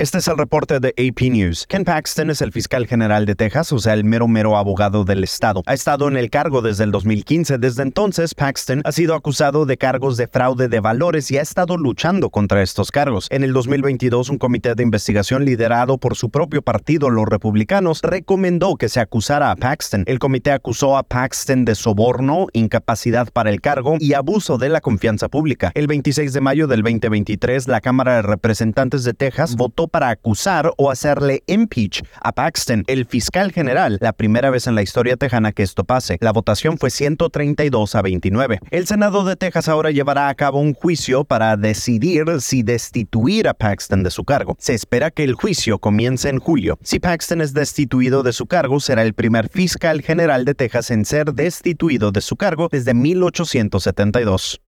Este es el reporte de AP News. Ken Paxton es el fiscal general de Texas, o sea, el mero mero abogado del estado. Ha estado en el cargo desde el 2015. Desde entonces, Paxton ha sido acusado de cargos de fraude de valores y ha estado luchando contra estos cargos. En el 2022, un comité de investigación liderado por su propio partido, los republicanos, recomendó que se acusara a Paxton. El comité acusó a Paxton de soborno, incapacidad para el cargo y abuso de la confianza pública. El 26 de mayo del 2023, la Cámara de Representantes de Texas votó para acusar o hacerle impeach a Paxton, el fiscal general, la primera vez en la historia tejana que esto pase. La votación fue 132 a 29. El Senado de Texas ahora llevará a cabo un juicio para decidir si destituir a Paxton de su cargo. Se espera que el juicio comience en julio. Si Paxton es destituido de su cargo, será el primer fiscal general de Texas en ser destituido de su cargo desde 1872.